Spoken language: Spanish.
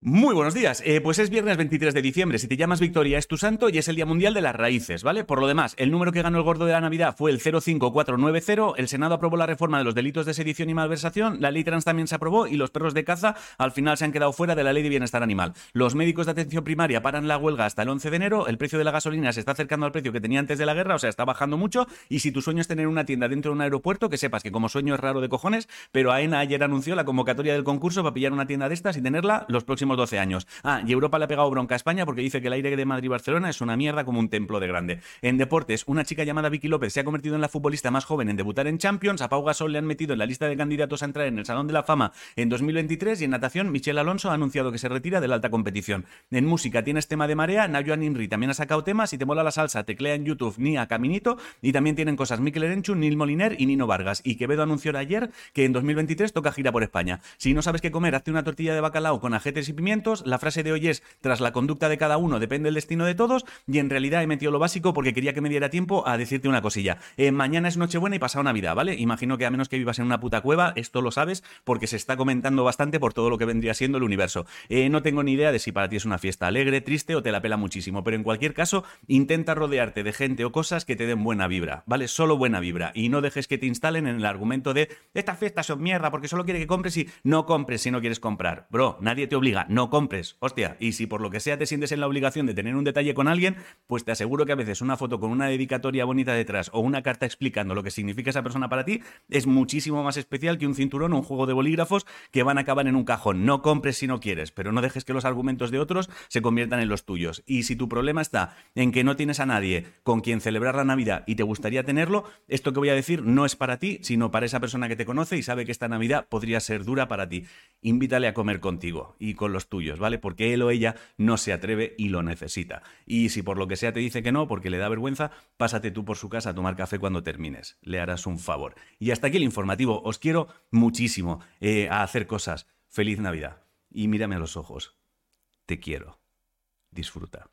Muy buenos días. Eh, pues es viernes 23 de diciembre. Si te llamas Victoria es tu santo y es el Día Mundial de las Raíces, ¿vale? Por lo demás, el número que ganó el gordo de la Navidad fue el 05490. El Senado aprobó la reforma de los delitos de sedición y malversación. La ley trans también se aprobó y los perros de caza al final se han quedado fuera de la ley de bienestar animal. Los médicos de atención primaria paran la huelga hasta el 11 de enero. El precio de la gasolina se está acercando al precio que tenía antes de la guerra, o sea, está bajando mucho. Y si tu sueño es tener una tienda dentro de un aeropuerto, que sepas que como sueño es raro de cojones, pero AENA ayer anunció la convocatoria del concurso para pillar una tienda de estas y tenerla los próximos 12 años. Ah, y Europa le ha pegado bronca a España porque dice que el aire de Madrid-Barcelona es una mierda como un templo de grande. En deportes, una chica llamada Vicky López se ha convertido en la futbolista más joven en debutar en Champions. A Pau Gasol le han metido en la lista de candidatos a entrar en el Salón de la Fama en 2023 y en natación, Michelle Alonso ha anunciado que se retira de la alta competición. En música tienes tema de marea, Nayoan Inri también ha sacado temas. Si te mola la salsa, teclea en YouTube Nia Caminito y también tienen cosas Mikel Erenchu, Nil Moliner y Nino Vargas. Y Quevedo anunció ayer que en 2023 toca gira por España. Si no sabes qué comer, hazte una tortilla de bacalao con ajetes y La frase de hoy es tras la conducta de cada uno depende del destino de todos y en realidad he metido lo básico porque quería que me diera tiempo a decirte una cosilla. Eh, mañana es Nochebuena y pasado Navidad, ¿vale? Imagino que a menos que vivas en una puta cueva, esto lo sabes porque se está comentando bastante por todo lo que vendría siendo el universo. Eh, no tengo ni idea de si para ti es una fiesta alegre, triste o te la pela muchísimo, pero en cualquier caso, intenta rodearte de gente o cosas que te den buena vibra, ¿vale? Solo buena vibra y no dejes que te instalen en el argumento de estas fiestas son mierda porque solo quiere que compres y no compres si no quieres comprar. Bro, nadie te obliga, no compres. Hostia, y si por lo que sea te sientes en la obligación de tener un detalle con alguien, pues te aseguro que a veces una foto con una dedicatoria bonita detrás o una carta explicando lo que significa esa persona para ti es muchísimo más especial que un cinturón o un juego de bolígrafos que van a acabar en un cajón. No compres si no quieres, pero no dejes que los argumentos de otros se conviertan en los tuyos. Y si tu problema está en que no tienes a nadie con quien celebrar la Navidad y te gustaría tenerlo, esto que voy a decir no es para ti, sino para esa persona que te conoce y sabe que esta Navidad podría ser dura para ti. Invítale a comer contigo y con los tuyos, ¿vale? Porque él o ella no se atreve y lo necesita. Y si por lo que sea te dice que no, porque le da vergüenza, pásate tú por su casa a tomar café cuando termines. Le harás un favor. Y hasta aquí el informativo. Os quiero muchísimo eh, a hacer cosas. Feliz Navidad. Y mírame a los ojos. Te quiero. Disfruta.